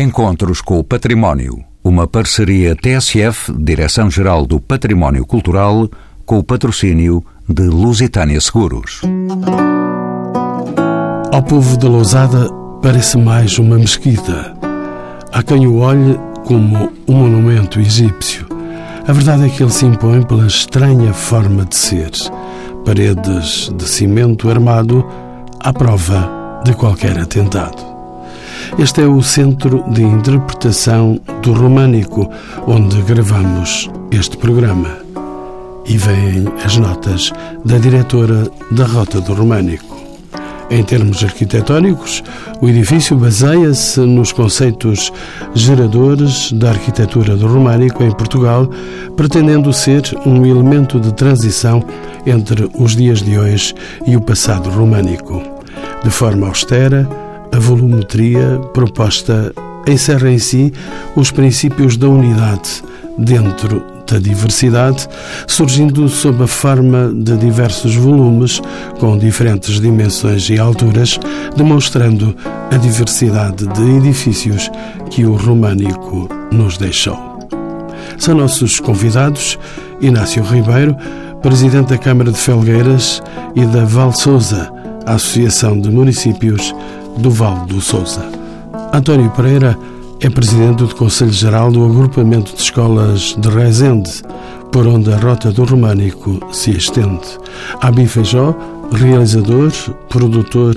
Encontros com o Património. Uma parceria TSF, Direção-Geral do Património Cultural, com o patrocínio de Lusitânia Seguros. Ao povo de Lousada parece mais uma mesquita. Há quem o olhe como um monumento egípcio. A verdade é que ele se impõe pela estranha forma de ser. Paredes de cimento armado à prova de qualquer atentado. Este é o Centro de Interpretação do Românico, onde gravamos este programa. E vêm as notas da diretora da Rota do Românico. Em termos arquitetónicos, o edifício baseia-se nos conceitos geradores da arquitetura do românico em Portugal, pretendendo ser um elemento de transição entre os dias de hoje e o passado românico. De forma austera, a volumetria proposta encerra em si os princípios da unidade dentro da diversidade, surgindo sob a forma de diversos volumes com diferentes dimensões e alturas, demonstrando a diversidade de edifícios que o românico nos deixou. São nossos convidados Inácio Ribeiro, presidente da Câmara de Felgueiras e da Val Souza, Associação de Municípios do Val do Sousa. António Pereira é presidente do Conselho Geral do Agrupamento de Escolas de Rezende, por onde a rota do românico se estende. Abi Feijó, realizador, produtor,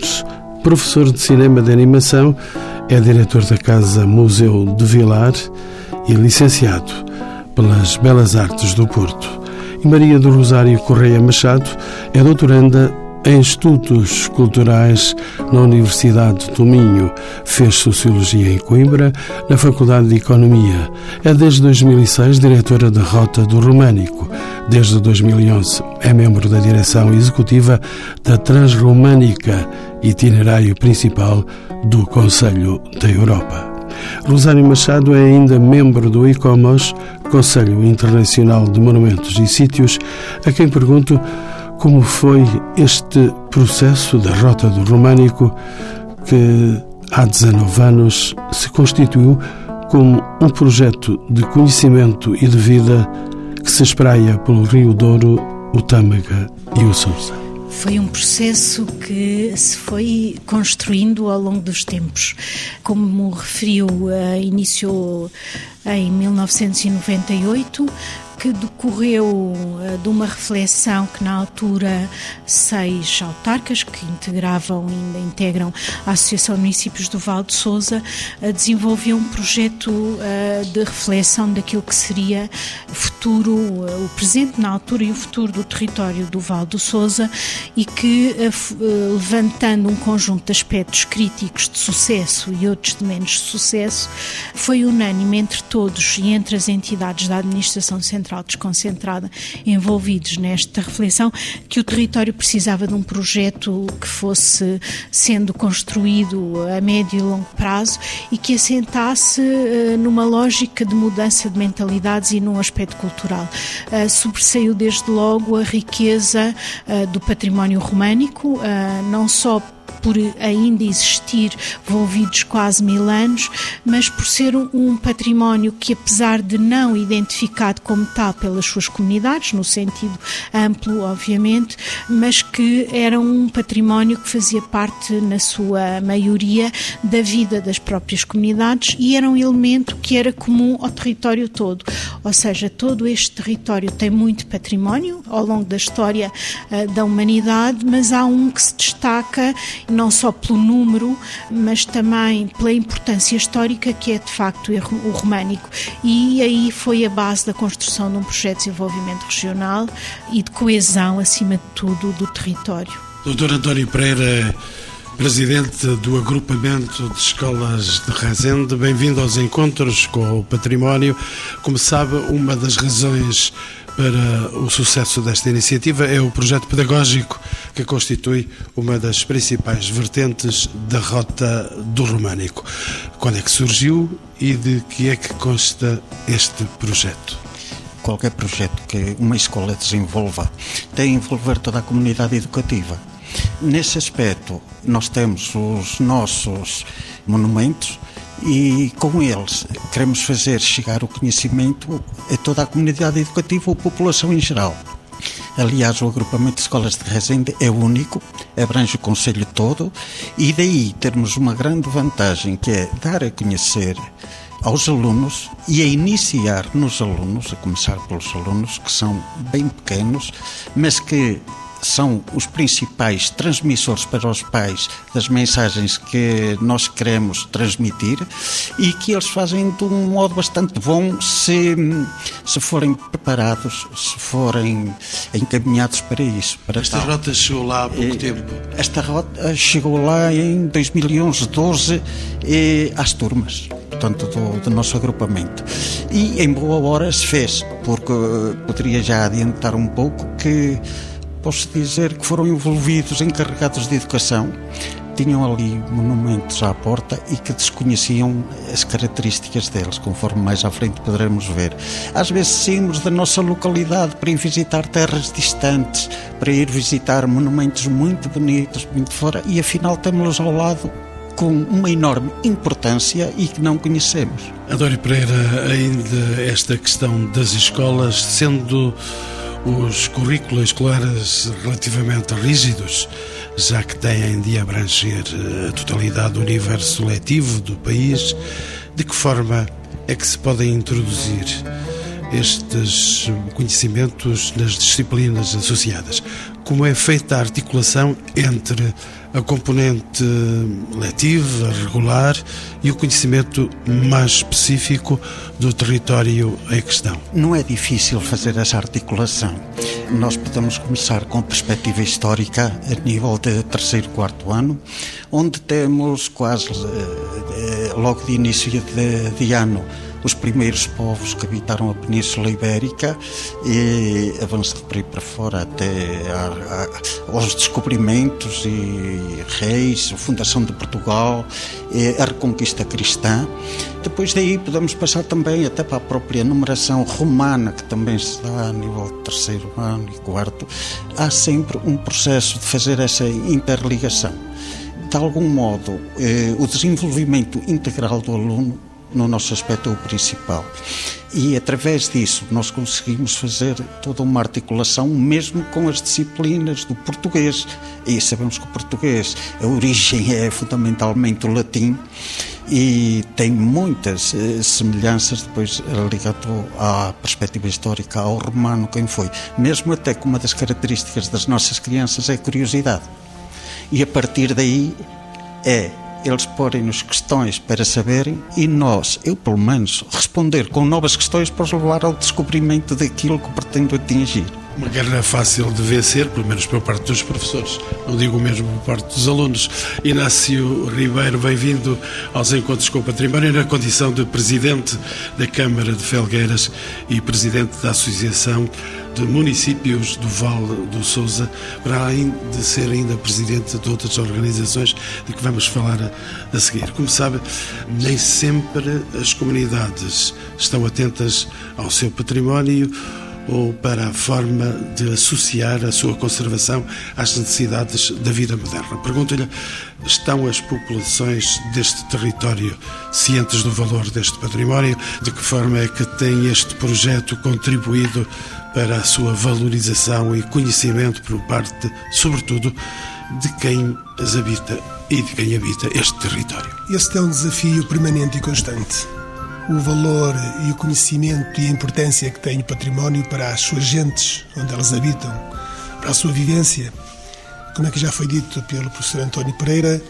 professor de cinema de animação, é diretor da Casa Museu de Vilar e licenciado pelas Belas Artes do Porto. E Maria do Rosário Correia Machado é doutoranda em Estudos Culturais na Universidade do Minho. Fez Sociologia em Coimbra, na Faculdade de Economia. É desde 2006 diretora da Rota do Românico. Desde 2011 é membro da direção executiva da Transromânica, itinerário principal do Conselho da Europa. Rosário Machado é ainda membro do ICOMOS, Conselho Internacional de Monumentos e Sítios, a quem pergunto como foi este processo da Rota do Românico que há 19 anos se constituiu como um projeto de conhecimento e de vida que se espraia pelo Rio Douro, o Tâmega e o Sousa. Foi um processo que se foi construindo ao longo dos tempos. Como referiu, uh, iniciou em 1998 que decorreu eh, de uma reflexão que na altura seis autarcas que integravam ainda integram a Associação de Municípios do Val de Sousa eh, desenvolveu um projeto eh, de reflexão daquilo que seria o futuro, o presente na altura e o futuro do território do Val do Sousa e que levantando um conjunto de aspectos críticos de sucesso e outros de menos sucesso, foi unânime entre todos e entre as entidades da administração central central desconcentrada envolvidos nesta reflexão, que o território precisava de um projeto que fosse sendo construído a médio e longo prazo e que assentasse uh, numa lógica de mudança de mentalidades e num aspecto cultural. Uh, sobressaiu desde logo a riqueza uh, do património românico, não só por ainda existir envolvidos quase mil anos, mas por ser um património que, apesar de não identificado como tal pelas suas comunidades, no sentido amplo, obviamente, mas que era um património que fazia parte, na sua maioria, da vida das próprias comunidades e era um elemento que era comum ao território todo. Ou seja, todo este território tem muito património ao longo da história uh, da humanidade, mas há um que se destaca não só pelo número, mas também pela importância histórica que é de facto o românico. E aí foi a base da construção de um projeto de desenvolvimento regional e de coesão, acima de tudo, do território. Doutor António Pereira, presidente do agrupamento de escolas de Rezende, bem-vindo aos encontros com o património. Como sabe, uma das razões para o sucesso desta iniciativa é o projeto pedagógico que constitui uma das principais vertentes da Rota do Românico. Quando é que surgiu e de que é que consta este projeto? Qualquer projeto que uma escola desenvolva tem a envolver toda a comunidade educativa. Nesse aspecto, nós temos os nossos monumentos e com eles queremos fazer chegar o conhecimento a toda a comunidade educativa ou população em geral. Aliás, o agrupamento de escolas de Resende é único, abrange o Conselho todo e daí termos uma grande vantagem que é dar a conhecer aos alunos e a iniciar nos alunos, a começar pelos alunos que são bem pequenos, mas que são os principais transmissores para os pais das mensagens que nós queremos transmitir e que eles fazem de um modo bastante bom se, se forem preparados, se forem encaminhados para isso. Para esta tal. rota chegou lá há pouco tempo? Esta rota chegou lá em 2011, 12, às turmas portanto, do, do, nosso agrupamento. E em boa hora se fez, porque poderia já adiantar um pouco que posso dizer que foram envolvidos encarregados de educação, tinham ali monumentos à porta e que desconheciam as características deles, conforme mais à frente poderemos ver. Às vezes saímos da nossa localidade para ir visitar terras distantes, para ir visitar monumentos muito bonitos, muito fora, e afinal temos-los ao lado com uma enorme importância e que não conhecemos. Adori Pereira, ainda esta questão das escolas, sendo os currículos escolares relativamente rígidos, já que têm de abranger a totalidade do universo letivo do país, de que forma é que se podem introduzir estes conhecimentos nas disciplinas associadas? Como é feita a articulação entre a componente letiva, regular e o conhecimento mais específico do território em questão. Não é difícil fazer essa articulação. Nós podemos começar com perspectiva histórica a nível de terceiro, quarto ano, onde temos quase eh, eh, logo de início de, de ano os primeiros povos que habitaram a Península Ibérica e avançando por aí para fora até a, a, aos descobrimentos e reis, a fundação de Portugal, a reconquista cristã. Depois daí podemos passar também até para a própria numeração romana, que também se dá a nível de terceiro ano e quarto. Há sempre um processo de fazer essa interligação. De algum modo, eh, o desenvolvimento integral do aluno no nosso aspecto principal. E através disso nós conseguimos fazer toda uma articulação, mesmo com as disciplinas do português. E sabemos que o português, a origem é fundamentalmente o latim e tem muitas eh, semelhanças depois ligado à perspectiva histórica ao romano quem foi mesmo até que uma das características das nossas crianças é a curiosidade e a partir daí é eles porem-nos questões para saberem e nós, eu pelo menos, responder com novas questões para os levar ao descobrimento daquilo que pretendo atingir. Uma guerra fácil de vencer, pelo menos por parte dos professores, não digo mesmo por parte dos alunos. Inácio Ribeiro, bem-vindo aos Encontros com o Património, na condição de Presidente da Câmara de Felgueiras e Presidente da Associação de Municípios do Vale do Sousa, para além de ser ainda Presidente de outras organizações de que vamos falar a, a seguir. Como sabe, nem sempre as comunidades estão atentas ao seu património ou para a forma de associar a sua conservação às necessidades da vida moderna. Pergunto-lhe: estão as populações deste território cientes do valor deste património? De que forma é que tem este projeto contribuído para a sua valorização e conhecimento por parte, sobretudo, de quem as habita e de quem habita este território? Este é um desafio permanente e constante o valor e o conhecimento e a importância que tem o património para as suas gentes, onde elas habitam, para a sua vivência. Como é que já foi dito pelo professor António Pereira,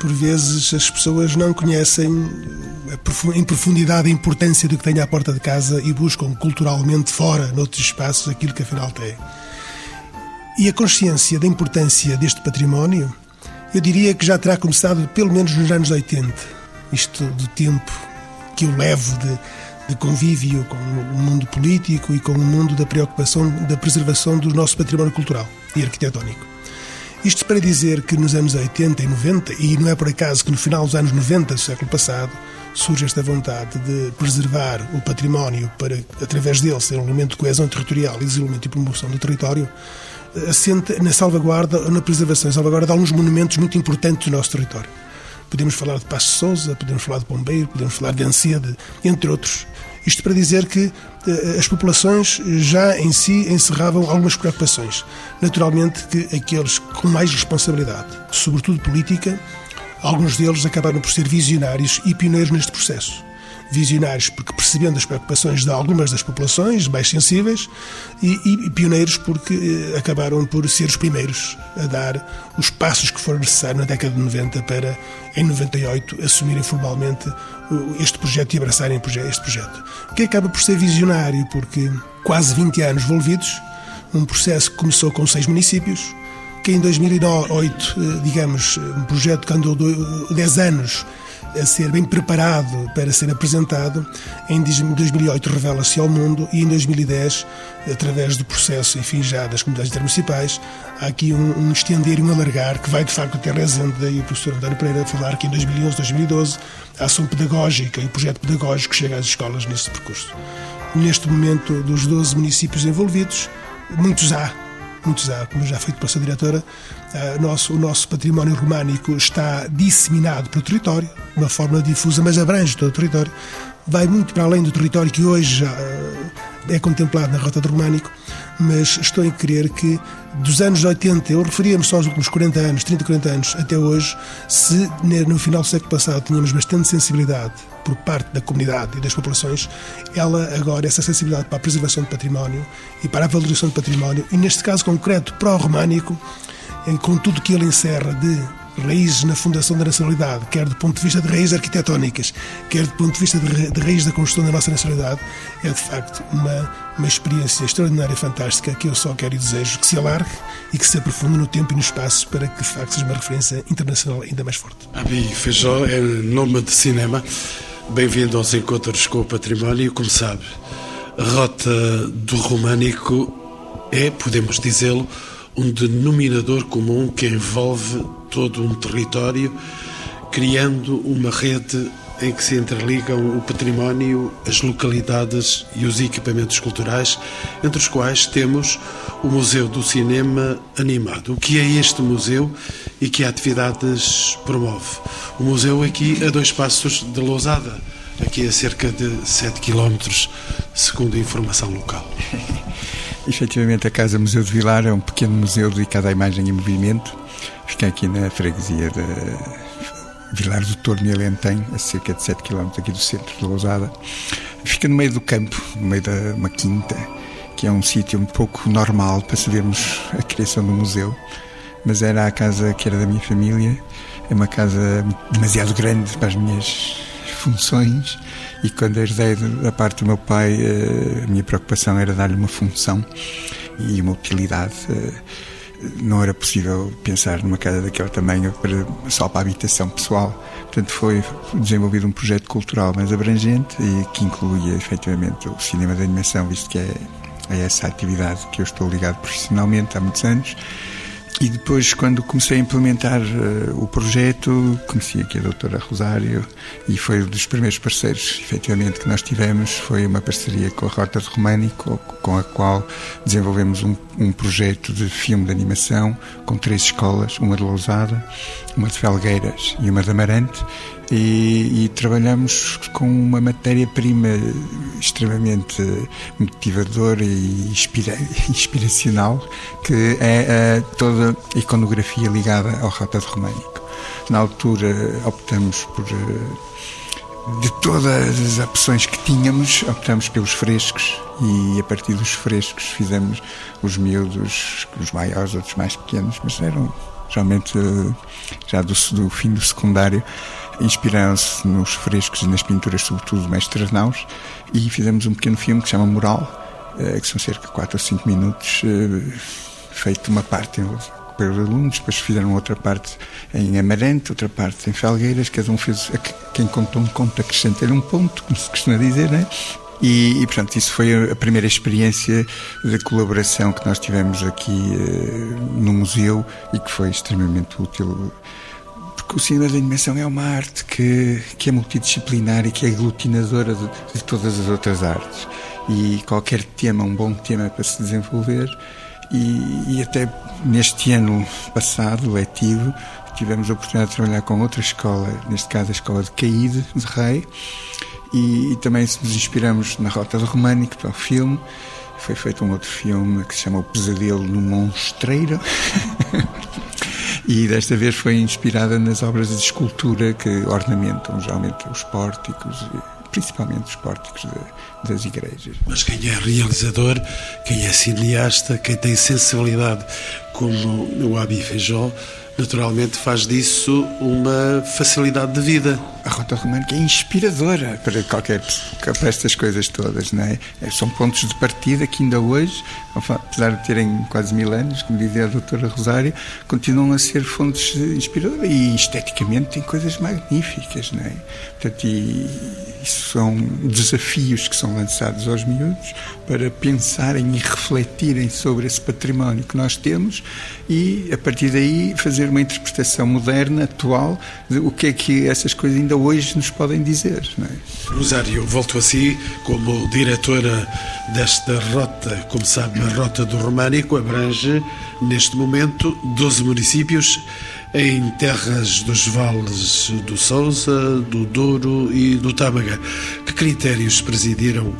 por vezes as pessoas não conhecem em profundidade a importância do que tem à porta de casa e buscam culturalmente fora, noutros espaços, aquilo que afinal tem. E a consciência da importância deste património, eu diria que já terá começado pelo menos nos anos 80. Isto do tempo que eu levo de, de convívio com o mundo político e com o mundo da preocupação da preservação do nosso património cultural e arquitetónico. Isto para dizer que nos anos 80 e 90, e não é por acaso que no final dos anos 90 do século passado surge esta vontade de preservar o património para, através dele, ser um elemento de coesão territorial e desenvolvimento e promoção do território, assenta na salvaguarda na preservação e salvaguarda de alguns monumentos muito importantes do nosso território Podemos falar de Passo Souza, podemos falar de Bombeiro, podemos falar de Ancede, entre outros. Isto para dizer que eh, as populações já em si encerravam algumas preocupações. Naturalmente que aqueles com mais responsabilidade, sobretudo política, alguns deles acabaram por ser visionários e pioneiros neste processo visionários porque percebendo as preocupações de algumas das populações mais sensíveis e, e, pioneiros porque eh, acabaram por ser os primeiros a dar os passos que foram necessários na década de 90 para, em 98, assumirem formalmente este projeto e abraçarem este projeto. Que acaba por ser visionário porque quase 20 anos envolvidos, um processo que começou com seis municípios, que em 2008, eh, digamos, um projeto que andou 10 anos a ser bem preparado para ser apresentado, em 2008 revela-se ao mundo e em 2010, através do processo, enfim, já das comunidades intermunicipais, há aqui um, um estender e um alargar que vai de facto até Rezende, daí o professor António Pereira falar que em 2011, 2012, a ação pedagógica e o projeto pedagógico chega às escolas neste percurso. Neste momento, dos 12 municípios envolvidos, muitos há muitos há, como já foi pela sua diretora, uh, nosso, o nosso património românico está disseminado pelo território, de uma forma difusa, mas abrange todo o território. Vai muito para além do território que hoje uh, é contemplado na Rota do Românico, mas estou em crer que dos anos 80, eu referia-me só aos últimos 40 anos, 30, 40 anos, até hoje, se no final do século passado tínhamos bastante sensibilidade por parte da comunidade e das populações, ela agora, essa sensibilidade para a preservação do património e para a valorização do património, e neste caso concreto para o românico, com tudo que ele encerra de raízes na fundação da nacionalidade, quer do ponto de vista de raízes arquitetónicas, quer do ponto de vista de, de raízes da construção da nossa nacionalidade, é de facto uma, uma experiência extraordinária e fantástica que eu só quero e desejo que se alargue e que se aprofunde no tempo e no espaço para que de facto seja uma referência internacional ainda mais forte. Abi Feijó, é nome de cinema. Bem-vindo aos Encontros com o Património. Como sabe, a Rota do Românico é, podemos dizê-lo, um denominador comum que envolve todo um território, criando uma rede em que se interligam o património, as localidades e os equipamentos culturais, entre os quais temos o Museu do Cinema Animado. O que é este museu e que atividades promove? O museu aqui a dois passos de Lousada, aqui a cerca de 7 quilómetros, segundo a informação local. Efetivamente, a Casa Museu de Vilar é um pequeno museu dedicado à imagem em movimento. Fica aqui na freguesia de Vilar do Torno e Alentém, a cerca de 7 km aqui do centro de Lousada. Fica no meio do campo, no meio de uma quinta, que é um sítio um pouco normal para sabermos a criação do museu. Mas era a casa que era da minha família, é uma casa demasiado grande para as minhas funções e quando herdei da parte do meu pai, eh, a minha preocupação era dar-lhe uma função e uma utilidade. Eh, não era possível pensar numa casa daquele tamanho para, só para a habitação pessoal. Portanto, foi desenvolvido um projeto cultural mais abrangente e que incluía efetivamente o cinema de animação, visto que é, é essa atividade que eu estou ligado profissionalmente há muitos anos e depois, quando comecei a implementar uh, o projeto, conheci aqui a doutora Rosário e foi um dos primeiros parceiros, efetivamente, que nós tivemos. Foi uma parceria com a Rota de Românico, com a qual desenvolvemos um, um projeto de filme de animação com três escolas, uma de Lousada, uma de Felgueiras e uma de Amarante, e, e trabalhamos com uma matéria-prima extremamente motivadora e inspira, inspiracional, que é a, toda a iconografia ligada ao Rota Românico. Na altura optamos por de todas as opções que tínhamos, optamos pelos frescos e a partir dos frescos fizemos os miúdos, os maiores, outros mais pequenos, mas eram geralmente já do, do fim do secundário inspiraram-se nos frescos e nas pinturas, sobretudo do mestre Arnaus, e fizemos um pequeno filme que se chama Moral, eh, que são cerca de 4 ou 5 minutos, eh, feito uma parte pelos alunos, depois fizeram outra parte em Amarante, outra parte em Felgueiras, cada um fez, quem contou um conto acrescenta-lhe um ponto, como se costuma dizer, né? E, e, portanto, isso foi a primeira experiência de colaboração que nós tivemos aqui uh, no museu e que foi extremamente útil porque o cinema de animação é uma arte que, que é multidisciplinar e que é aglutinadora de, de todas as outras artes. E qualquer tema, um bom tema para se desenvolver. E, e até neste ano passado, letivo, tivemos a oportunidade de trabalhar com outra escola, neste caso a escola de Caíde, de Rei, e, e também nos inspiramos na Rota do Românico para o filme. Foi feito um outro filme que se chama O Pesadelo no Monstreiro. e desta vez foi inspirada nas obras de escultura que ornamentam geralmente os pórticos, principalmente os pórticos de, das igrejas. Mas quem é realizador, quem é cineasta, quem tem sensibilidade como o Abi Feijó, naturalmente faz disso uma facilidade de vida. A Rota Românica é inspiradora para qualquer para estas coisas todas, não é? é? São pontos de partida que ainda hoje, apesar de terem quase mil anos, como dizia a doutora Rosário, continuam a ser fontes inspiradoras e esteticamente têm coisas magníficas, não é? Portanto, isso são desafios que são lançados aos miúdos para pensarem e refletirem sobre esse património que nós temos e, a partir daí, fazer uma interpretação moderna, atual, de o que é que essas coisas ainda hoje nos podem dizer. Não é? Rosário, volto a si como diretora desta rota. Como sabe, a Rota do Românico abrange, neste momento, 12 municípios em terras dos vales do Sousa, do Douro e do Tâmega. Que critérios presidiram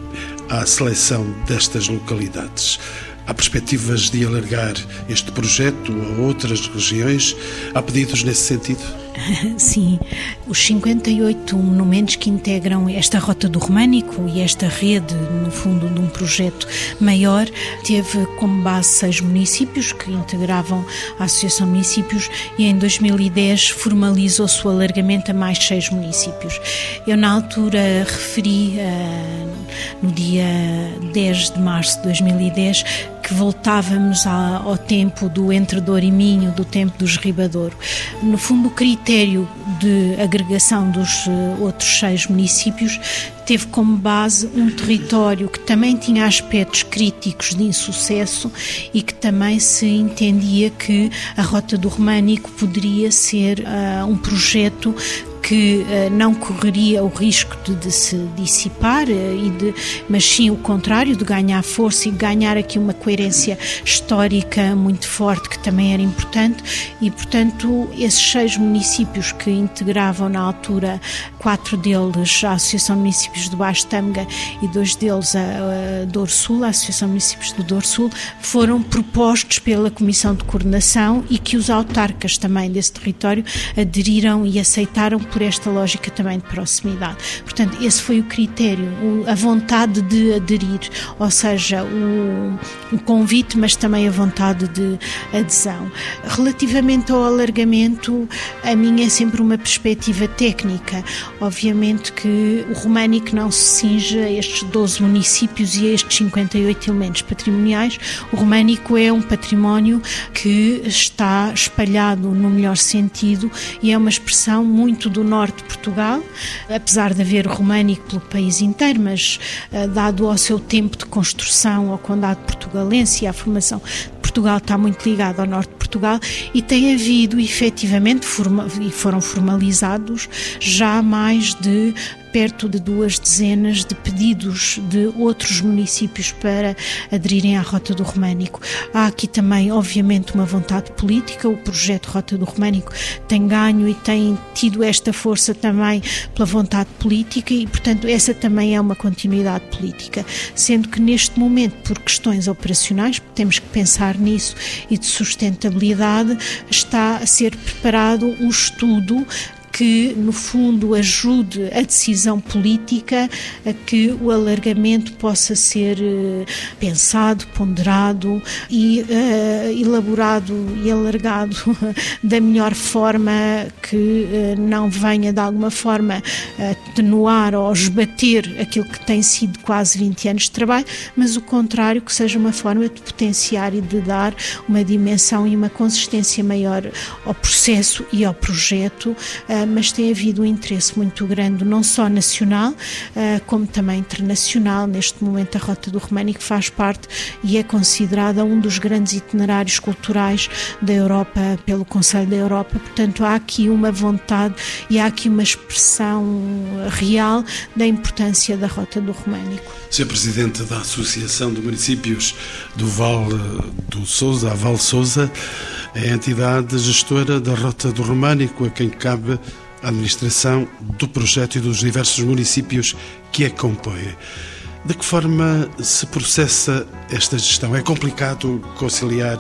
à seleção destas localidades? Há perspectivas de alargar este projeto a outras regiões? Há pedidos nesse sentido? Sim, os 58 monumentos que integram esta rota do Românico e esta rede, no fundo, de um projeto maior, teve como base seis municípios que integravam a Associação de Municípios e em 2010 formalizou-se o alargamento a mais seis municípios. Eu, na altura, referi, uh, no dia 10 de março de 2010, que voltávamos ao tempo do Entre Dor e Minho, do tempo dos Ribadouro. No fundo, o critério de agregação dos eh, outros seis municípios teve como base um território que também tinha aspectos críticos de insucesso e que também se entendia que a Rota do Românico poderia ser uh, um projeto que uh, não correria o risco de, de se dissipar, uh, e de, mas sim o contrário, de ganhar força e ganhar aqui uma coerência histórica muito forte, que também era importante, e portanto esses seis municípios que integravam na altura, quatro deles a Associação de Municípios do Baixo Tâmega e dois deles a, a Sul, a Associação de Municípios do Douro Sul, foram propostos pela Comissão de Coordenação e que os autarcas também desse território aderiram e aceitaram por esta lógica também de proximidade. Portanto, esse foi o critério, a vontade de aderir, ou seja, o, o convite, mas também a vontade de adesão. Relativamente ao alargamento, a minha é sempre uma perspectiva técnica. Obviamente que o românico não se cinge a estes 12 municípios e a estes 58 elementos patrimoniais. O românico é um património que está espalhado no melhor sentido e é uma expressão muito do do norte de Portugal, apesar de haver românico pelo país inteiro, mas uh, dado ao seu tempo de construção ao Condado Portugalense e à formação Portugal está muito ligado ao norte de Portugal e tem havido efetivamente, forma, e foram formalizados já mais de perto de duas dezenas de pedidos de outros municípios para aderirem à Rota do Românico. Há aqui também, obviamente, uma vontade política. O projeto Rota do Românico tem ganho e tem tido esta força também pela vontade política e, portanto, essa também é uma continuidade política. Sendo que neste momento, por questões operacionais, temos que pensar nisso e de sustentabilidade, está a ser preparado um estudo que, no fundo, ajude a decisão política a que o alargamento possa ser uh, pensado, ponderado e uh, elaborado e alargado da melhor forma que uh, não venha de alguma forma atenuar ou esbater aquilo que tem sido quase 20 anos de trabalho, mas o contrário, que seja uma forma de potenciar e de dar uma dimensão e uma consistência maior ao processo e ao projeto mas tem havido um interesse muito grande, não só nacional, ah, como também internacional. Neste momento, a Rota do Românico faz parte e é considerada um dos grandes itinerários culturais da Europa, pelo Conselho da Europa. Portanto, há aqui uma vontade e há aqui uma expressão real da importância da Rota do Românico. Sr. Presidente da Associação de Municípios do Val do Sousa, a Val Sousa, é a entidade gestora da Rota do Românico, a quem cabe a administração do projeto e dos diversos municípios que a compõem. De que forma se processa esta gestão? É complicado conciliar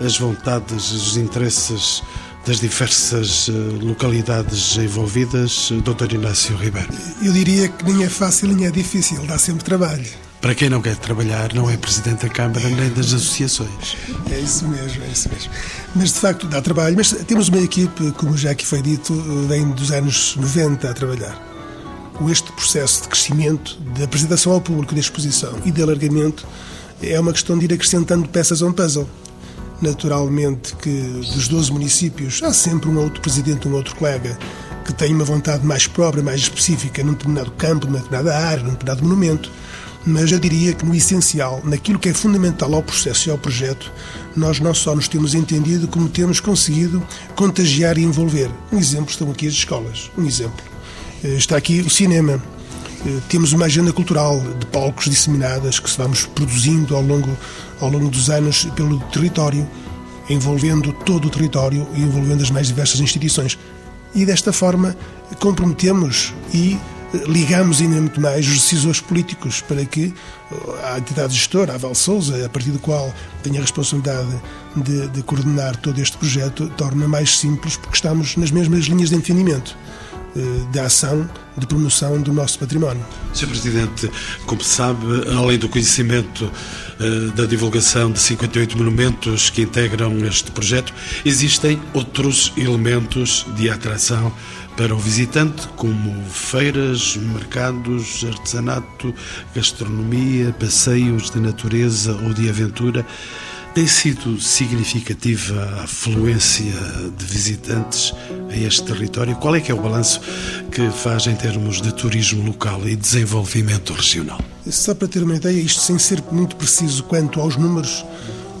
as vontades, os interesses das diversas eh, localidades envolvidas, Dr. Inácio Ribeiro? Eu diria que nem é fácil nem é difícil, dá sempre trabalho. Para quem não quer trabalhar, não é presidente da Câmara nem das associações. É isso mesmo, é isso mesmo. Mas de facto dá trabalho. Mas temos uma equipe, como já aqui foi dito, vem dos anos 90 a trabalhar. Com este processo de crescimento, de apresentação ao público, de exposição e de alargamento, é uma questão de ir acrescentando peças a um puzzle. Naturalmente que dos 12 municípios há sempre um outro presidente, um outro colega que tem uma vontade mais própria, mais específica num determinado campo, numa determinada área, num determinado monumento mas eu diria que no essencial, naquilo que é fundamental ao processo e ao projeto, nós não só nos temos entendido, como temos conseguido contagiar e envolver. Um exemplo estão aqui as escolas. Um exemplo. Eh, está aqui o cinema. Eh, temos uma agenda cultural de palcos disseminadas que vamos produzindo ao longo, ao longo dos anos pelo território, envolvendo todo o território e envolvendo as mais diversas instituições. E desta forma comprometemos e ligamos ainda muito mais os decisores políticos para que a entidade gestora, a Val Souza, a partir do qual tenho a responsabilidade de, de coordenar todo este projeto, torna mais simples porque estamos nas mesmas linhas de entendimento eh, de ação de promoção do nosso património. Sr. Presidente, como sabe, além do conhecimento eh, da divulgação de 58 monumentos que integram este projeto, existem outros elementos de atração para o visitante, como feiras, mercados, artesanato, gastronomia, passeios de natureza ou de aventura. Tem sido significativa a afluência de visitantes a este território? Qual é que é o balanço que faz em termos de turismo local e desenvolvimento regional? Só para ter uma ideia, isto sem ser muito preciso quanto aos números,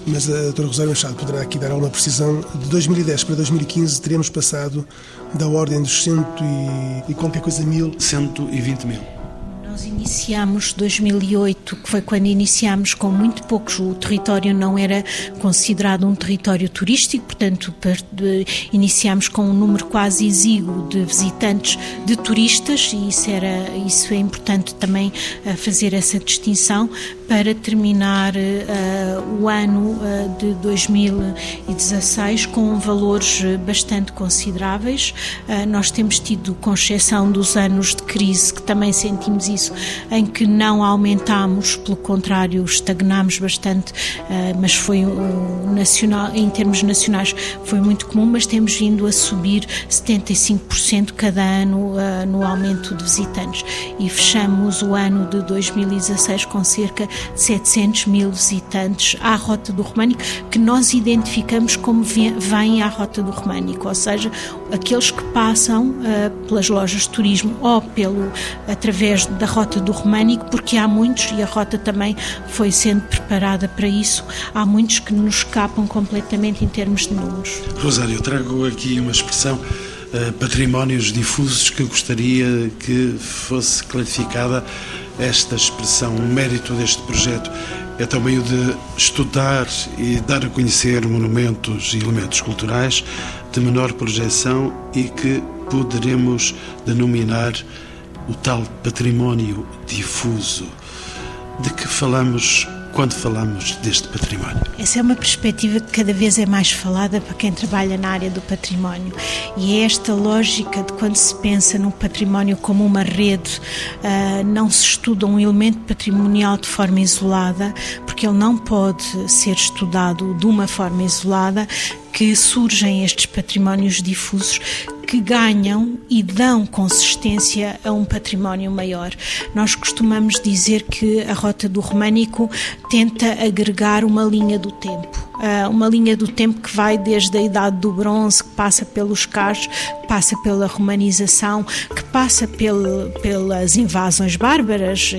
mas a doutora Rosário Machado poderá aqui dar alguma precisão. De 2010 para 2015 teremos passado da ordem dos cento e, e qualquer coisa mil. 120 mil. Nós iniciamos 2008, que foi quando iniciamos com muito poucos, o território não era considerado um território turístico, portanto iniciamos com um número quase exíguo de visitantes, de turistas, e isso, era, isso é importante também eh, fazer essa distinção para terminar uh, o ano uh, de 2016 com valores bastante consideráveis. Uh, nós temos tido, com exceção dos anos de crise, que também sentimos isso, em que não aumentámos, pelo contrário, estagnámos bastante, eh, mas foi nacional, em termos nacionais foi muito comum, mas temos vindo a subir 75% cada ano eh, no aumento de visitantes. E fechamos o ano de 2016 com cerca de 700 mil visitantes à Rota do Românico, que nós identificamos como vêm à Rota do Românico, ou seja, aqueles que passam uh, pelas lojas de turismo ou pelo através da rota do Românico, porque há muitos e a rota também foi sendo preparada para isso. Há muitos que nos escapam completamente em termos de números. Rosário, eu trago aqui uma expressão uh, patrimónios difusos que eu gostaria que fosse clarificada esta expressão, o mérito deste projeto é também o de estudar e dar a conhecer monumentos e elementos culturais de menor projeção e que poderemos denominar o tal património difuso de que falamos quando falamos deste património? Essa é uma perspectiva que cada vez é mais falada para quem trabalha na área do património e é esta lógica de quando se pensa num património como uma rede, uh, não se estuda um elemento patrimonial de forma isolada, porque ele não pode ser estudado de uma forma isolada, que surgem estes patrimónios difusos que ganham e dão consistência a um património maior. Nós costumamos dizer que a Rota do Românico tenta agregar uma linha do tempo uma linha do tempo que vai desde a idade do bronze, que passa pelos cachos, que passa pela romanização, que passa pel, pelas invasões bárbaras.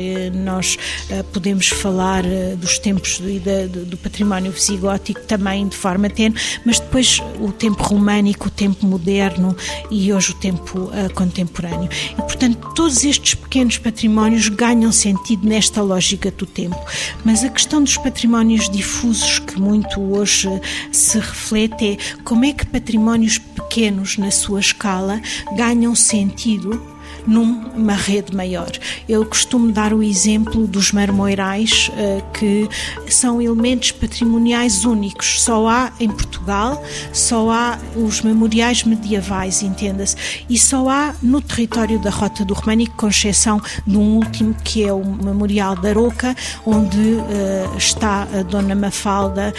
Nós ah, podemos falar ah, dos tempos do, do património visigótico também de forma tenue, mas depois o tempo românico, o tempo moderno e hoje o tempo contemporâneo. E, portanto, todos estes pequenos patrimónios ganham sentido nesta lógica do tempo. Mas a questão dos patrimónios difusos, que muito hoje se reflete é como é que patrimónios pequenos na sua escala ganham sentido numa rede maior. Eu costumo dar o exemplo dos marmorais, eh, que são elementos patrimoniais únicos. Só há em Portugal, só há os memoriais medievais, entenda-se, e só há no território da Rota do Românico, com exceção de um último que é o Memorial da Roca, onde uh, está a Dona Mafalda,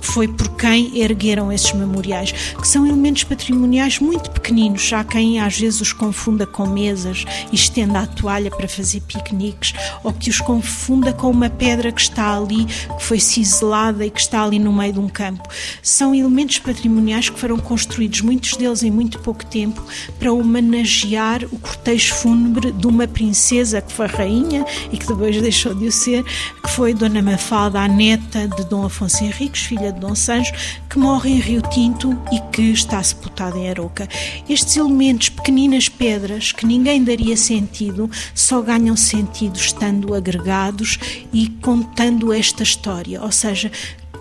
que foi por quem ergueram esses memoriais, que são elementos patrimoniais muito pequeninos. Há quem às vezes os confunda com mesas mesas e estenda a toalha para fazer piqueniques, ou que os confunda com uma pedra que está ali, que foi ciselada e que está ali no meio de um campo. São elementos patrimoniais que foram construídos, muitos deles em muito pouco tempo, para homenagear o cortejo fúnebre de uma princesa que foi rainha e que depois deixou de o ser, que foi Dona Mafalda, a neta de Dom Afonso Henriques, filha de Dom Sancho, que morre em Rio Tinto e que está sepultada em Aroca. Estes elementos, pequeninas pedras que ninguém ninguém daria sentido, só ganham sentido estando agregados e contando esta história. Ou seja,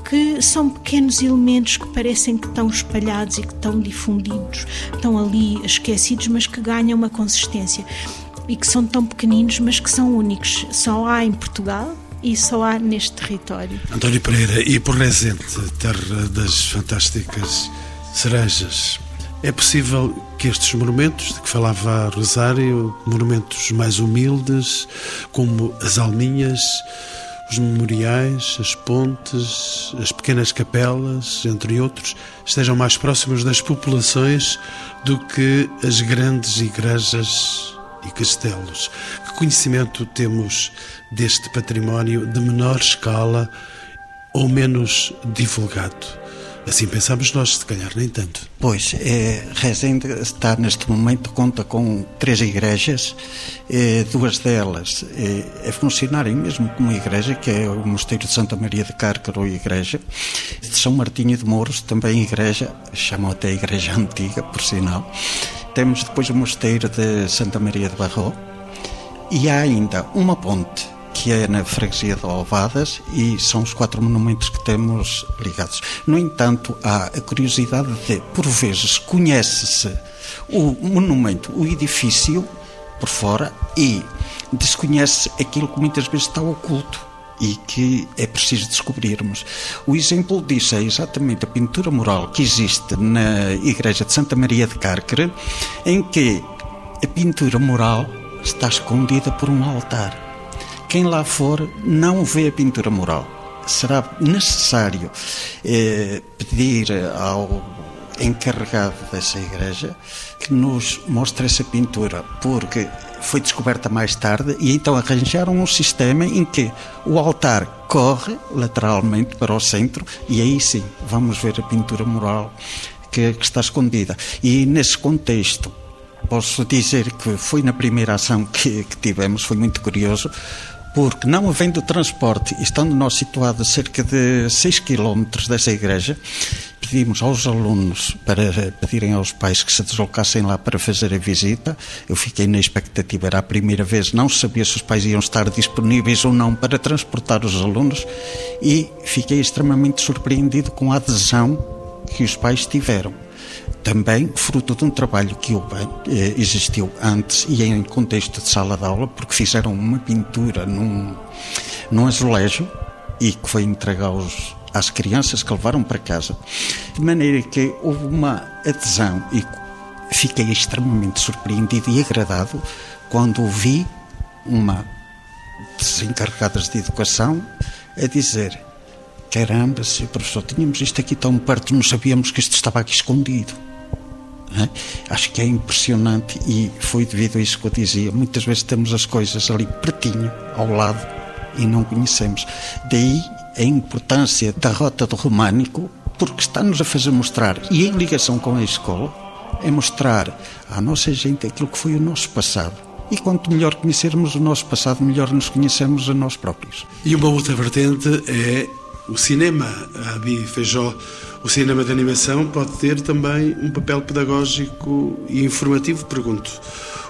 que são pequenos elementos que parecem que estão espalhados e que estão difundidos, estão ali esquecidos, mas que ganham uma consistência. E que são tão pequeninos, mas que são únicos. Só há em Portugal, e só há neste território. António Pereira, e por Rezende, terra das fantásticas cerejas, é possível que estes monumentos de que falava Rosário, monumentos mais humildes, como as alminhas, os memoriais, as pontes, as pequenas capelas, entre outros, estejam mais próximos das populações do que as grandes igrejas e castelos. Que conhecimento temos deste património de menor escala ou menos divulgado? Assim pensamos nós, se calhar nem tanto. Pois, é, Rezende está neste momento, conta com três igrejas, é, duas delas é, é funcionarem mesmo como igreja, que é o Mosteiro de Santa Maria de Cárcaro, igreja, de São Martinho de Mouros, também igreja, chamam até igreja antiga, por sinal. Temos depois o Mosteiro de Santa Maria de Barro, e há ainda uma ponte que é na freguesia de Alvadas e são os quatro monumentos que temos ligados. No entanto, há a curiosidade de, por vezes, conhece-se o monumento, o edifício por fora e desconhece aquilo que muitas vezes está oculto e que é preciso descobrirmos. O exemplo disso é exatamente a pintura mural que existe na igreja de Santa Maria de Cárcere, em que a pintura mural está escondida por um altar quem lá for não vê a pintura mural. Será necessário eh, pedir ao encarregado dessa igreja que nos mostre essa pintura, porque foi descoberta mais tarde e então arranjaram um sistema em que o altar corre lateralmente para o centro e aí sim vamos ver a pintura mural que, que está escondida. E nesse contexto, posso dizer que foi na primeira ação que, que tivemos, foi muito curioso, porque não havendo transporte, estando nós situados a cerca de 6 km dessa igreja, pedimos aos alunos para pedirem aos pais que se deslocassem lá para fazer a visita. Eu fiquei na expectativa, era a primeira vez, não sabia se os pais iam estar disponíveis ou não para transportar os alunos e fiquei extremamente surpreendido com a adesão que os pais tiveram também fruto de um trabalho que eh, existiu antes e em contexto de sala de aula, porque fizeram uma pintura num, num azulejo e que foi entregue aos, às crianças que levaram para casa, de maneira que houve uma adesão e fiquei extremamente surpreendido e agradado quando vi uma das encarregadas de educação a dizer caramba, professor, tínhamos isto aqui tão perto, não sabíamos que isto estava aqui escondido. É? Acho que é impressionante e foi devido a isso que eu dizia. Muitas vezes temos as coisas ali pertinho, ao lado, e não conhecemos. Daí a importância da rota do românico, porque está-nos a fazer mostrar, e em ligação com a escola, é mostrar à nossa gente aquilo que foi o nosso passado. E quanto melhor conhecermos o nosso passado, melhor nos conhecemos a nós próprios. E uma outra vertente é o cinema. A Abi Feijó o cinema de animação pode ter também um papel pedagógico e informativo, pergunto.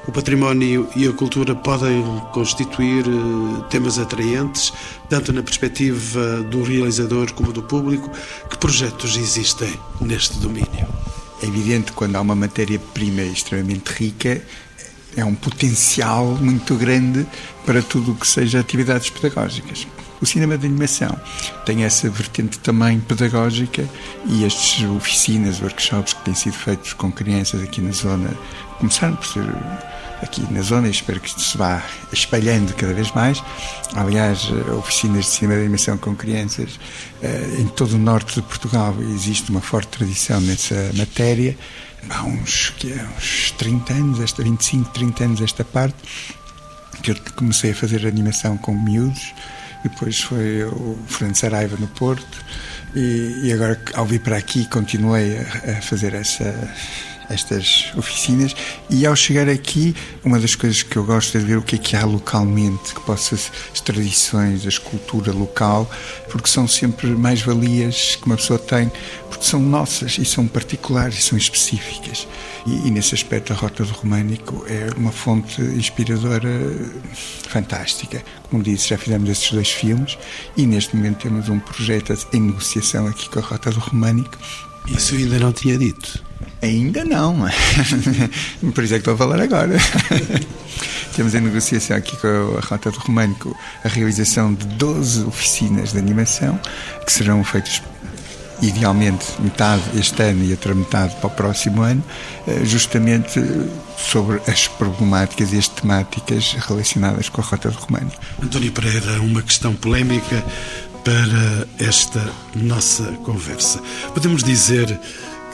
o património e a cultura podem constituir eh, temas atraentes, tanto na perspectiva do realizador como do público. Que projetos existem neste domínio? É evidente que quando há uma matéria-prima extremamente rica, é um potencial muito grande para tudo o que seja atividades pedagógicas. O cinema de animação tem essa vertente também pedagógica e estas oficinas, workshops que têm sido feitos com crianças aqui na zona começaram por ser aqui na zona e espero que isto se vá espalhando cada vez mais. Aliás, oficinas de cinema de animação com crianças eh, em todo o norte de Portugal existe uma forte tradição nessa matéria. Há uns, uns 30 anos, esta, 25, 30 anos esta parte, que eu comecei a fazer animação com miúdos depois foi o Fernando Saraiva no Porto. E, e, agora ao vir para aqui continuei a, a fazer essa estas oficinas. E ao chegar aqui uma das coisas que eu gosto é ver o que é que há localmente que possa as tradições a escultura local porque são sempre mais valias que uma pessoa tem porque são nossas e são particulares e são específicas. E, e nesse aspecto a Rota do Românico é uma fonte inspiradora fantástica. Como disse já fizemos esses dois filmes e neste momento temos um projeto em negociação aqui com a Rota do Românico. Isso ainda não tinha dito Ainda não, por isso é que estou a falar agora. Temos em negociação aqui com a Rota do Românico a realização de 12 oficinas de animação que serão feitas idealmente metade este ano e outra metade para o próximo ano, eh, justamente sobre as problemáticas e as temáticas relacionadas com a Rota do Românico. António Pereira, uma questão polémica para esta nossa conversa. Podemos dizer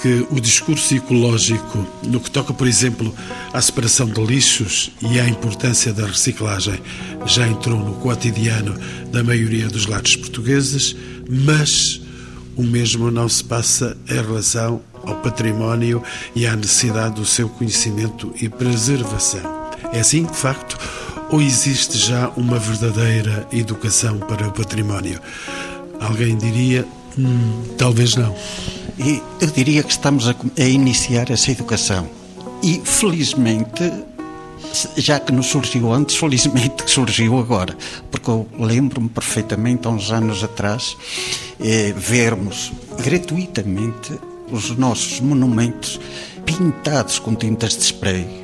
que o discurso ecológico, no que toca, por exemplo, à separação de lixos e à importância da reciclagem, já entrou no cotidiano da maioria dos lares portugueses, mas o mesmo não se passa em relação ao património e à necessidade do seu conhecimento e preservação. É assim, de facto, ou existe já uma verdadeira educação para o património? Alguém diria, hum, talvez não. E eu diria que estamos a, a iniciar essa educação. E felizmente já que nos surgiu antes, felizmente surgiu agora, porque eu lembro-me perfeitamente, há uns anos atrás, eh, vermos gratuitamente os nossos monumentos pintados com tintas de spray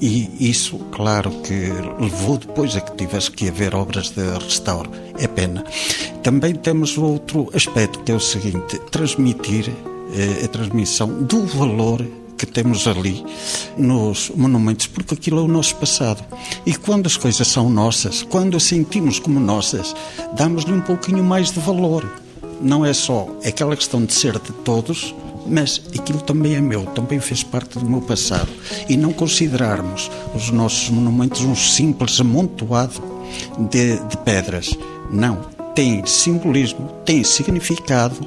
e isso, claro, que levou depois a que tivesse que haver obras de restauro. É pena. Também temos outro aspecto, que é o seguinte: transmitir eh, a transmissão do valor que temos ali nos monumentos, porque aquilo é o nosso passado. E quando as coisas são nossas, quando as sentimos como nossas, damos-lhe um pouquinho mais de valor. Não é só aquela questão de ser de todos, mas aquilo também é meu, também fez parte do meu passado. E não considerarmos os nossos monumentos um simples amontoado de, de pedras. Não, tem simbolismo, tem significado.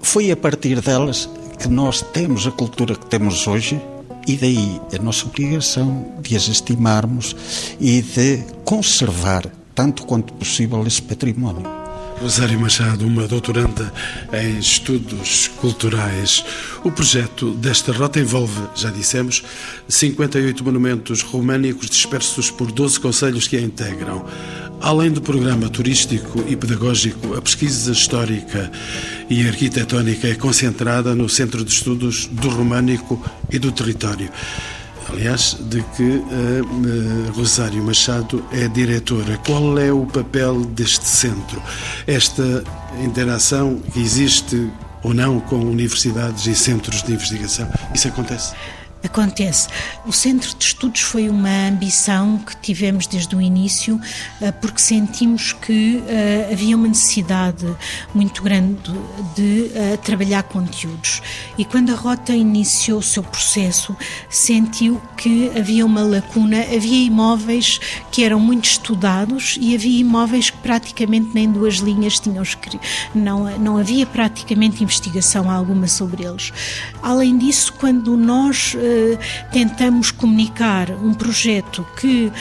Foi a partir delas que nós temos a cultura que temos hoje e daí a nossa obrigação de as estimarmos e de conservar tanto quanto possível esse património. Rosário Machado, uma doutoranda em estudos culturais. O projeto desta rota envolve, já dissemos, 58 monumentos românicos dispersos por 12 conselhos que a integram. Além do programa turístico e pedagógico, a pesquisa histórica e arquitetónica é concentrada no Centro de Estudos do Românico e do Território aliás, de que a Rosário Machado é diretora. Qual é o papel deste centro? Esta interação que existe ou não com universidades e centros de investigação, isso acontece? Acontece. O Centro de Estudos foi uma ambição que tivemos desde o início, eh, porque sentimos que uh, havia uma necessidade muito grande de uh, trabalhar conteúdos. E quando a Rota iniciou o seu processo, sentiu que havia uma lacuna, havia imóveis que eram muito estudados e havia imóveis que praticamente nem duas linhas tinham escrito. Não, não havia praticamente investigação alguma sobre eles. Além disso, quando nós tentamos comunicar um projeto que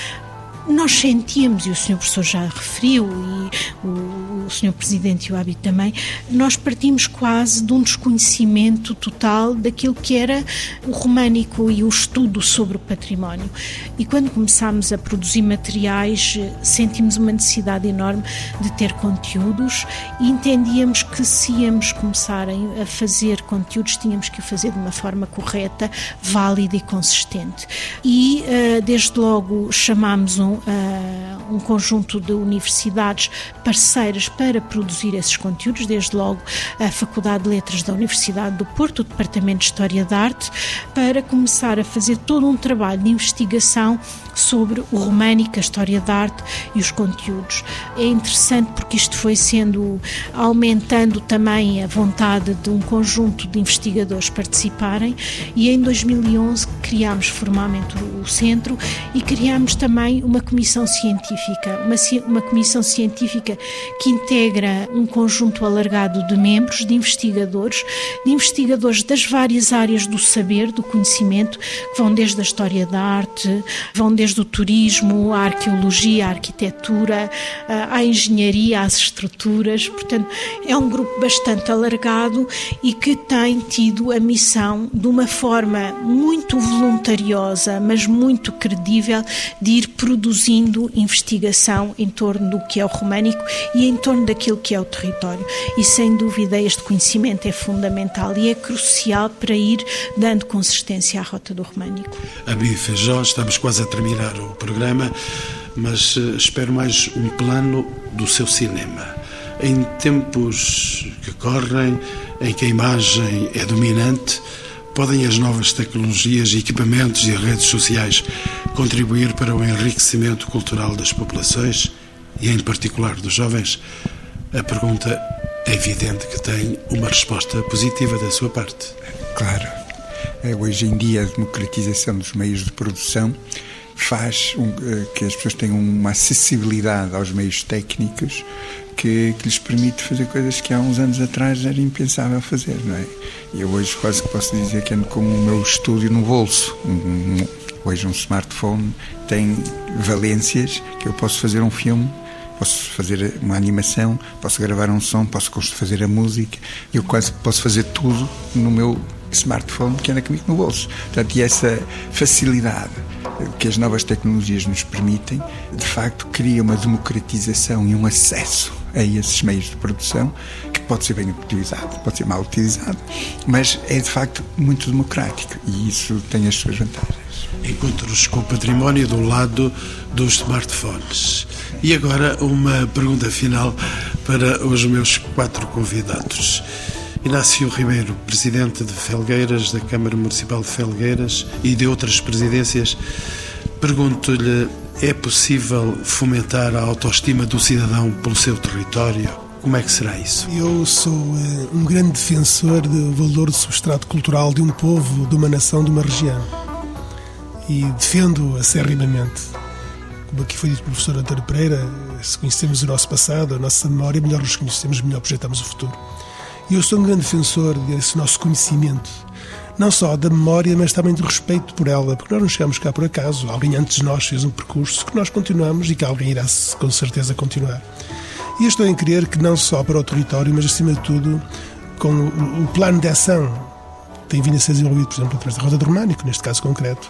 nós sentíamos, e o Sr. Professor já referiu, e o, o Sr. Presidente e o Hábito também, nós partimos quase de um desconhecimento total daquilo que era o românico e o estudo sobre o património. E quando começámos a produzir materiais, sentimos uma necessidade enorme de ter conteúdos e entendíamos que se íamos começar a fazer conteúdos, tínhamos que o fazer de uma forma correta, válida e consistente. E, eh, desde logo, chamámos um, eh, um conjunto de universidades parceiras para produzir esses conteúdos, desde logo a Faculdade de Letras da Universidade do Porto, o Departamento de História da Arte, para começar a fazer todo um trabalho de investigação sobre o românico, a história da arte e os conteúdos. É interessante porque isto foi sendo aumentando também a vontade de um conjunto de investigadores participarem e em 2011 criámos formalmente o centro e criámos também uma comissão científica, uma, uma comissão científica que integra um conjunto alargado de membros, de investigadores, de investigadores das várias áreas do saber, do conhecimento, que vão desde a história da arte, vão desde desde o turismo, a arqueologia, a arquitetura, à engenharia, às estruturas. Portanto, é um grupo bastante alargado e que tem tido a missão, de uma forma muito voluntariosa, mas muito credível, de ir produzindo investigação em torno do que é o românico e em torno daquilo que é o território. E sem dúvida este conhecimento é fundamental e é crucial para ir dando consistência à rota do românico. Abi Feijó, estamos quase a terminar terminar o programa, mas eh, espero mais um plano do seu cinema. Em tempos que correm, em que a imagem é dominante, podem as novas tecnologias, equipamentos e redes sociais contribuir para o enriquecimento cultural das populações e, em particular, dos jovens? A pergunta é evidente que tem uma resposta positiva da sua parte. Claro. É, hoje em dia, a democratização dos meios de produção faz um, eh, que as pessoas tenham uma acessibilidade aos meios técnicos que, que, lhes permite fazer coisas que há uns anos atrás era impensável fazer, não é? E eu hoje quase que posso dizer que ando com o meu estúdio no bolso. Um, um, hoje um smartphone tem valências que eu posso fazer um filme posso fazer uma animação, posso gravar um som, posso fazer a música, eu quase posso fazer tudo no meu smartphone que anda comigo no bolso. Portanto, e essa facilidade que as novas tecnologias nos permitem, de facto, cria uma democratização e um acesso a esses meios de produção que pode ser bem utilizado, pode ser mal utilizado, mas é de facto muito democrático e isso tem as suas vantagens. Encontros com o património do lado dos smartphones. E agora uma pergunta final para os meus quatro convidados. Inácio Ribeiro, presidente de Felgueiras, da Câmara Municipal de Felgueiras e de outras presidências, pergunto-lhe: é possível fomentar a autoestima do cidadão pelo seu território? Como é que será isso? Eu sou uh, um grande defensor do valor do substrato cultural de um povo, de uma nação, de uma região. E defendo acerrimamente. Como aqui foi dito pelo professor António Pereira, se conhecemos o nosso passado, a nossa memória, melhor nos conhecemos, melhor projetamos o futuro. E eu sou um grande defensor desse nosso conhecimento, não só da memória, mas também do respeito por ela, porque nós não chegamos cá por acaso. Alguém antes de nós fez um percurso que nós continuamos e que alguém irá com certeza continuar. E eu estou em crer que não só para o território, mas acima de tudo com o, plano de ação que tem vindo a ser desenvolvido, por exemplo, através da Rota do Românico, neste caso concreto,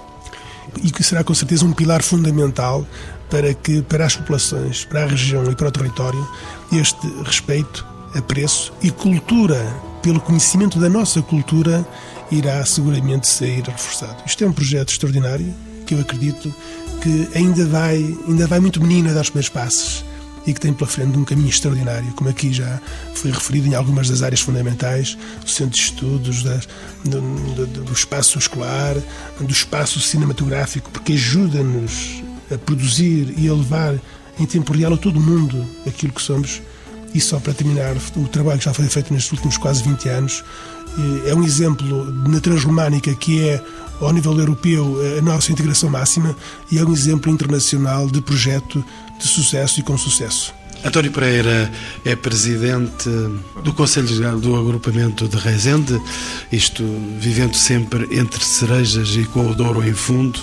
e que será com certeza um pilar fundamental para que para as populações, para a região e para o território, este respeito apreço e cultura, pelo conhecimento da nossa cultura, irá seguramente sair reforçado. Isto é um projeto extraordinário que eu acredito que ainda vai, ainda vai muito menino a dar os primeiros passos e que tem pela frente um caminho extraordinário, como aqui já foi referido em algumas das áreas fundamentais, do centro de estudos, da, do, do, do, espaço escolar, do espaço cinematográfico, porque ajuda-nos a produzir e a levar em tempo real a todo mundo aquilo que somos e só para terminar, o trabalho que já foi feito nestes últimos quase 20 anos é um exemplo na Transromânica que é, ao nível europeu, a nossa integração máxima e é um exemplo internacional de projeto de sucesso e com sucesso. António Pereira é presidente do Conselho Geral do Agrupamento de Rezende, isto vivendo sempre entre cerejas e com o Douro em fundo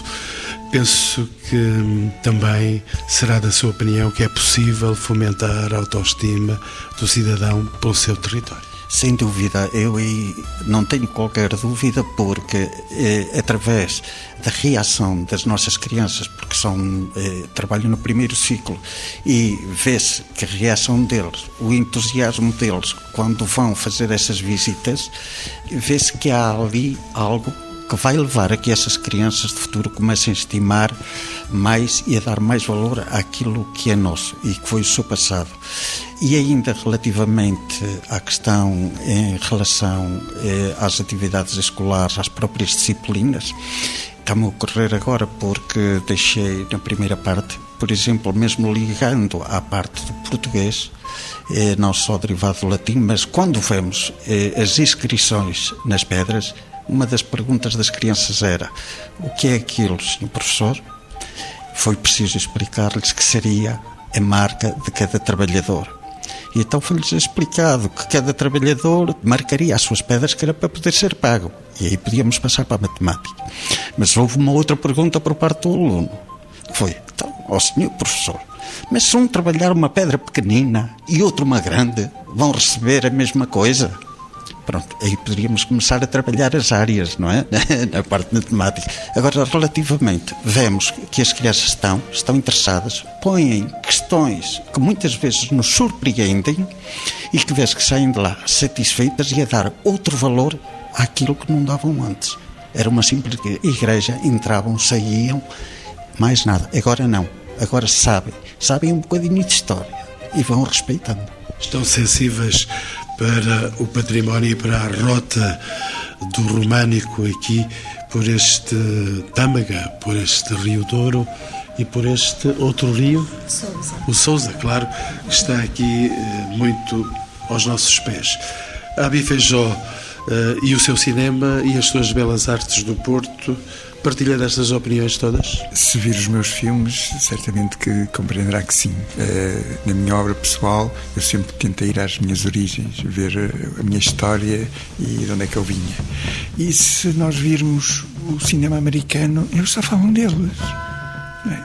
Penso que hum, também será da sua opinião que é possível fomentar a autoestima do cidadão pelo seu território. Sem dúvida, eu não tenho qualquer dúvida, porque é, através da reação das nossas crianças, porque são é, trabalham no primeiro ciclo, e vê-se que a reação deles, o entusiasmo deles, quando vão fazer essas visitas, vê-se que há ali algo que vai levar a que essas crianças de futuro comecem a estimar mais e a dar mais valor àquilo que é nosso e que foi o seu passado. E ainda relativamente à questão em relação eh, às atividades escolares, às próprias disciplinas, está-me a ocorrer agora porque deixei na primeira parte, por exemplo, mesmo ligando à parte do português, eh, não só derivado do latim, mas quando vemos eh, as inscrições nas pedras, uma das perguntas das crianças era: o que é aquilo, senhor professor? Foi preciso explicar-lhes que seria a marca de cada trabalhador. E então foi-lhes explicado que cada trabalhador marcaria as suas pedras que era para poder ser pago. E aí podíamos passar para a matemática. Mas houve uma outra pergunta por parte do aluno. Foi, então, ó senhor professor, mas se um trabalhar uma pedra pequenina e outro uma grande, vão receber a mesma coisa? Pronto, aí poderíamos começar a trabalhar as áreas, não é? Na parte matemática. Agora, relativamente, vemos que as crianças estão, estão interessadas, põem questões que muitas vezes nos surpreendem e que vês que saem de lá satisfeitas e a dar outro valor àquilo que não davam antes. Era uma simples igreja, entravam, saíam, mais nada. Agora não. Agora sabem. Sabem um bocadinho de história e vão respeitando. Estão sensíveis para o património e para a rota do românico aqui por este Tâmaga, por este Rio Douro e por este outro rio, Sousa. o Sousa, claro, que está aqui eh, muito aos nossos pés. A Feijó uh, e o seu cinema e as suas belas artes do Porto Partilha destas opiniões todas? Se vir os meus filmes, certamente que compreenderá que sim. Uh, na minha obra pessoal, eu sempre tentei ir às minhas origens, ver a minha história e de onde é que eu vinha. E se nós virmos o cinema americano, eles só falam deles.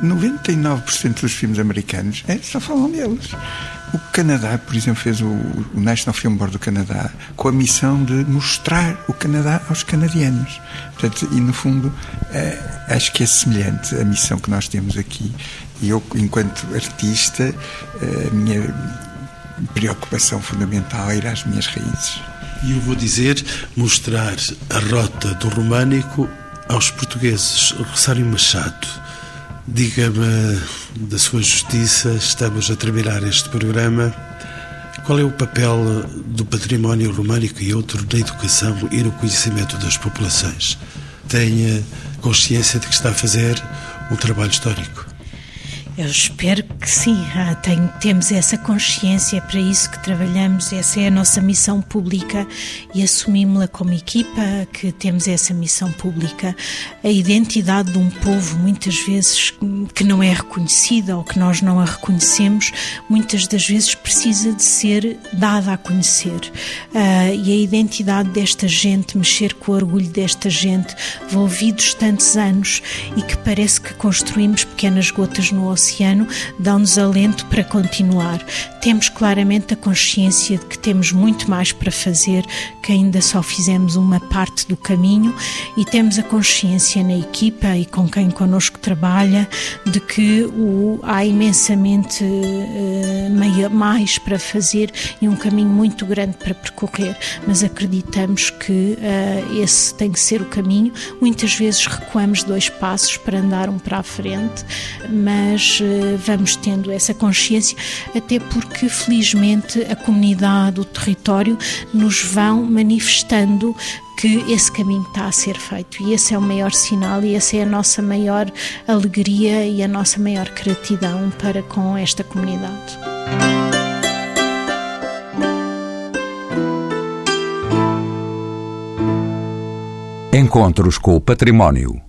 99% dos filmes americanos é, só falam deles. O Canadá, por exemplo, fez o, o National Film Board do Canadá com a missão de mostrar o Canadá aos canadianos. Portanto, e no fundo, é, acho que é semelhante a missão que nós temos aqui. E eu, enquanto artista, é, a minha preocupação fundamental é ir às minhas raízes. E eu vou dizer, mostrar a rota do românico aos portugueses. Rosário Machado Diga-me da sua justiça, estamos a terminar este programa. Qual é o papel do património românico e outro na educação e no conhecimento das populações? Tenha consciência de que está a fazer um trabalho histórico. Eu espero que sim, ah, tem, temos essa consciência, é para isso que trabalhamos, essa é a nossa missão pública e assumimos-la como equipa, que temos essa missão pública. A identidade de um povo, muitas vezes, que não é reconhecida ou que nós não a reconhecemos, muitas das vezes precisa de ser dada a conhecer. Uh, e a identidade desta gente, mexer com o orgulho desta gente, envolvidos tantos anos e que parece que construímos pequenas gotas no oceano oceano dão-nos alento para continuar. Temos claramente a consciência de que temos muito mais para fazer, que ainda só fizemos uma parte do caminho e temos a consciência na equipa e com quem connosco trabalha de que o, há imensamente uh, mais para fazer e um caminho muito grande para percorrer, mas acreditamos que uh, esse tem que ser o caminho. Muitas vezes recuamos dois passos para andar um para a frente, mas eh, vamos tendo essa consciência, até porque felizmente a comunidade, o território nos vão manifestando que esse caminho está a ser feito e esse é o maior sinal e essa é a nossa maior alegria e a nossa maior gratidão para com esta comunidade. Encontros com o Património